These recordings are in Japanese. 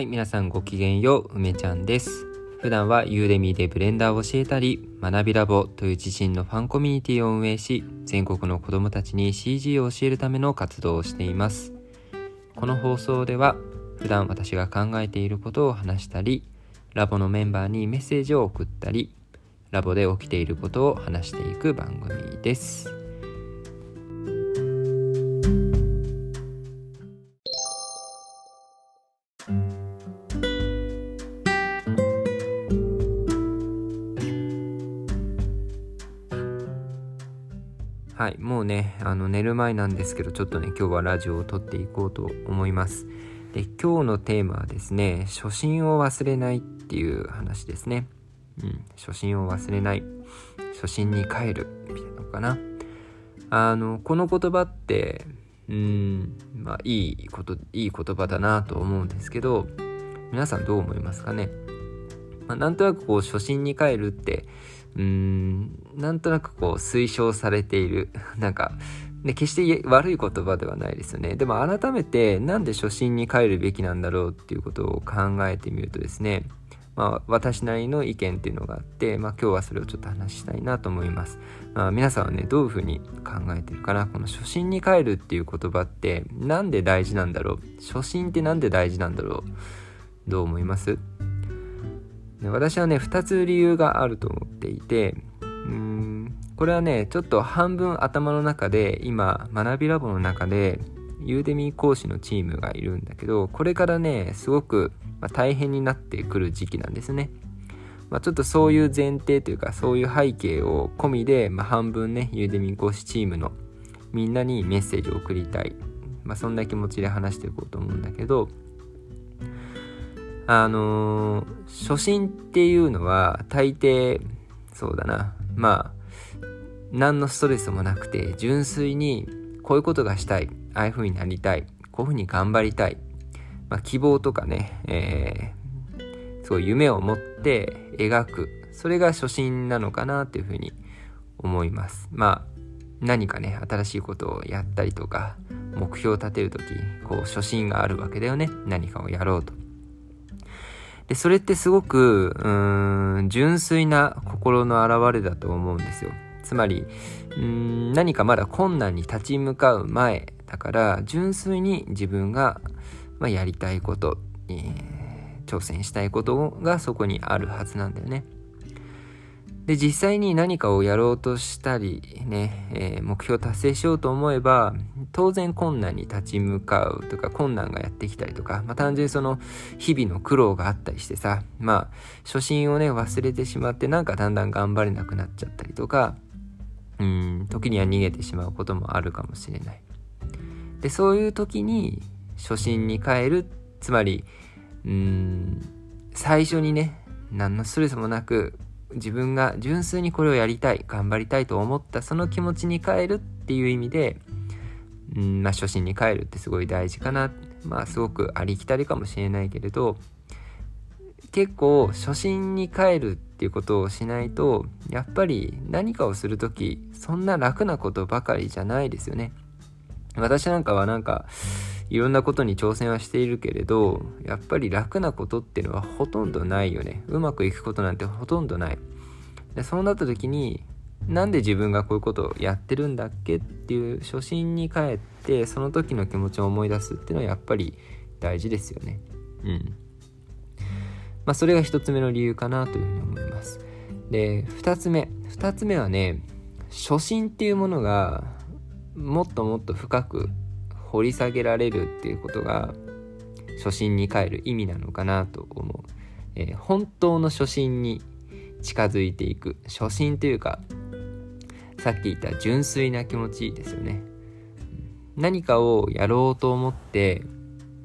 はい、皆さんごきげんよう、梅ちゃんです。普段はユーデミーでブレンダーを教えたり、学びラボという自身のファンコミュニティを運営し、全国の子供たちに CG を教えるための活動をしています。この放送では、普段私が考えていることを話したり、ラボのメンバーにメッセージを送ったり、ラボで起きていることを話していく番組です。もうね、あの寝る前なんですけど、ちょっとね、今日はラジオを撮っていこうと思います。で、今日のテーマはですね、初心を忘れないっていう話ですね。うん、初心を忘れない。初心に帰る。みたいなのかな。あの、この言葉って、うん、まあ、いいこと、いい言葉だなと思うんですけど、皆さんどう思いますかね？まあ、なんとなくこう、初心に帰るって、うーんなんとなくこう推奨されている。なんか、ね、決して悪い言葉ではないですよね。でも改めてなんで初心に帰るべきなんだろうっていうことを考えてみるとですね。まあ私なりの意見っていうのがあって、まあ、今日はそれをちょっと話したいなと思います、まあ、皆さんはねどういうふうに考えてるかな。この初心に帰るっていう言葉ってなんで大事なんだろう。初心ってなんで大事なんだろう。どう思います？私はね2つ理由があると思っていてうんこれはねちょっと半分頭の中で今学びラボの中でユーデミー講師のチームがいるんだけどこれからねすごく、大変になってくる時期なんですね、まあ、ちょっとそういう前提というかそういう背景を込みで、まあ、半分ねユーデミー講師チームのみんなにメッセージを送りたい、まあ、そんな気持ちで話していこうと思うんだけどあのー初心っていうのは大抵そうだな。まあ何のストレスもなくて純粋にこういうことがしたい。ああいう風になりたい。こういう風に頑張りたい、まあ、希望とかね、えー、そうい夢を持って描く。それが初心なのかなっていう風に思います。まあ何かね新しいことをやったりとか目標を立てる時こう初心があるわけだよね。何かをやろうと。で、それってすごく、うーん、純粋な心の表れだと思うんですよ。つまり、うーん、何かまだ困難に立ち向かう前だから、純粋に自分が、まあ、やりたいこと、えー挑戦したいことがそこにあるはずなんだよね。で、実際に何かをやろうとしたり、ね、えー目標を達成しようと思えば、当然困難に立ち向かうとか、困難がやってきたりとか、まあ単純にその日々の苦労があったりしてさ、まあ初心をね、忘れてしまって、なんかだんだん頑張れなくなっちゃったりとか、うん、時には逃げてしまうこともあるかもしれない。で、そういう時に初心に帰る、つまり、うん、最初にね、何のストレスもなく、自分が純粋にこれをやりたい頑張りたいと思ったその気持ちに変えるっていう意味で、うんまあ、初心に帰るってすごい大事かな。まあすごくありきたりかもしれないけれど結構初心に帰るっていうことをしないとやっぱり何かをする時そんな楽なことばかりじゃないですよね。私なんかはなんかいろんなことに挑戦はしているけれどやっぱり楽なことっていうのはほとんどないよね。うまくいくことなんてほとんどない。でそうなった時になんで自分がこういうことをやってるんだっけっていう初心に帰ってその時の気持ちを思い出すっていうのはやっぱり大事ですよね。うん。まあそれが一つ目の理由かなというふうに思います。で二つ目。二つ目はね初心っていうものがもっともっと深く掘り下げられるっていうことが初心に帰る意味なのかなと思う、えー本当の初心に近づいていく。初心というかさっき言った純粋な気持ちですよね。何かをやろうと思って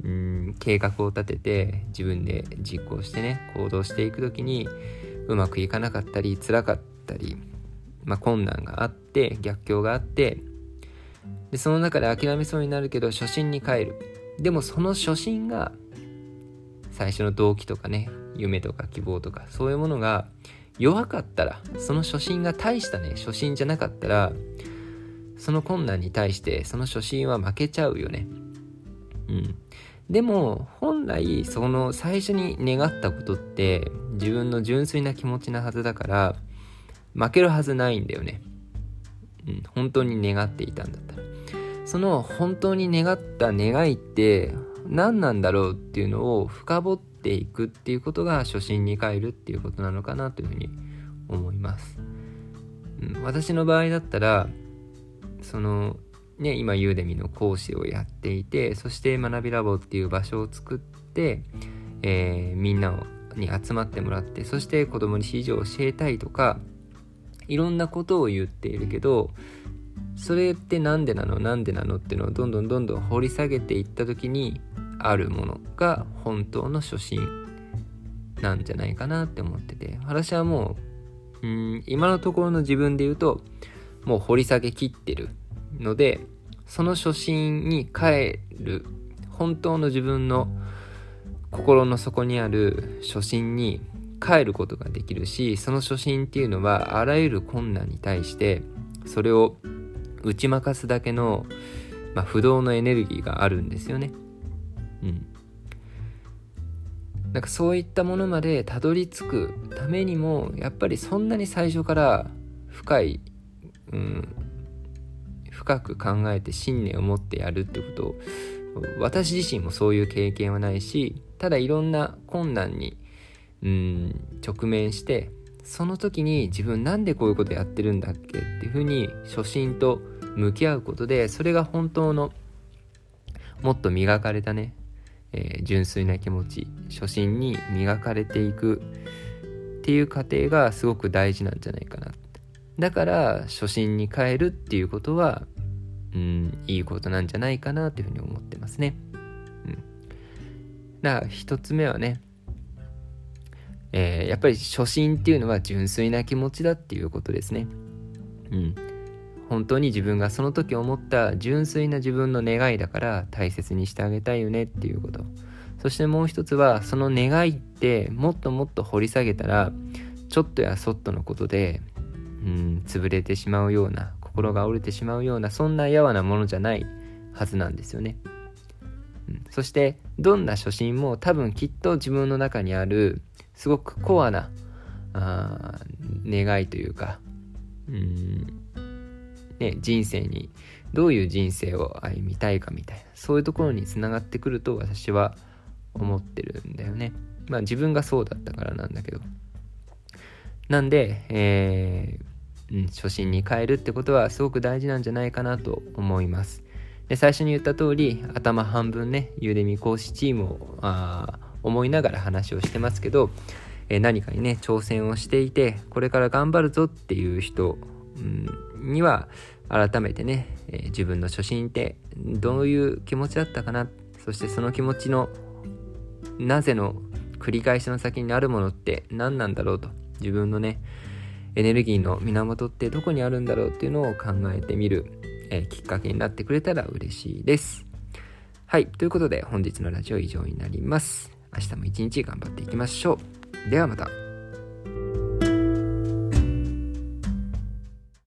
うん計画を立てて自分で実行してね行動していく時にうまくいかなかったり辛かったり、まあ、困難があって逆境があってでその中で諦めそうになるけど初心に帰る。でもその初心が最初の動機とかね夢とか希望とかそういうものが弱かったらその初心が大したね初心じゃなかったらその困難に対してその初心は負けちゃうよね。うん。でも本来その最初に願ったことって自分の純粋な気持ちなはずだから負けるはずないんだよね。本当に願っていたんだったら。その本当に願った願いって何なんだろうっていうのを深掘っていくっていうことが初心に帰るっていうことなのかなというふうに思います。うん、私の場合だったらそのね今ユーデミの講師をやっていてそして学びラボっていう場所を作って、えー、みんなに集まってもらってそして子供に指示を教えたいとかいろんなことを言っているけどそれって何でなの？何でなの？っていうのをどんどんどんどん掘り下げていった時にあるものが本当の初心なんじゃないかなって思ってて。私はもううん今のところの自分で言うともう掘り下げきってるのでその初心に帰る本当の自分の心の底にある初心に帰ることができるしその初心っていうのはあらゆる困難に対してそれを打ち負かすだけの、まあ、不動のエネルギーがあるんですよね。うん。なんかそういったものまでたどり着くためにもやっぱりそんなに最初から深い、うん、深く考えて信念を持ってやるってことを私自身もそういう経験はないしただいろんな困難にうん直面してその時に自分なんでこういうことやってるんだっけっていうふうに初心と向き合うことでそれが本当のもっと磨かれたね、えー、純粋な気持ち初心に磨かれていくっていう過程がすごく大事なんじゃないかなだから初心に変えるっていうことはうんいいことなんじゃないかなというふうに思ってますね。うん、だから一つ目はねえー、やっぱり初心っていうのは純粋な気持ちだっていうことですね。うん。本当に自分がその時思った純粋な自分の願いだから大切にしてあげたいよねっていうこと。そしてもう一つはその願いってもっともっと掘り下げたらちょっとやそっとのことでうん潰れてしまうような心が折れてしまうようなそんなやわなものじゃないはずなんですよね。そしてどんな初心も多分きっと自分の中にあるすごくコアなあ願いというかうん、ね、人生にどういう人生を歩みたいかみたいなそういうところにつながってくると私は思ってるんだよね。まあ自分がそうだったからなんだけど。なんで、えー、うん、初心に変えるってことはすごく大事なんじゃないかなと思います。で最初に言った通り頭半分ねユーデミ講師チームをあ思いながら話をしてますけど、え、何かにね挑戦をしていてこれから頑張るぞっていう人、うん、には改めてね、え、自分の初心ってどういう気持ちだったかなそしてその気持ちのなぜの繰り返しの先にあるものって何なんだろうと自分のねエネルギーの源ってどこにあるんだろうっていうのを考えてみる、えー、きっかけになってくれたら嬉しいです。はい。ということで本日のラジオ以上になります。明日も一日頑張っていきましょう。ではまた。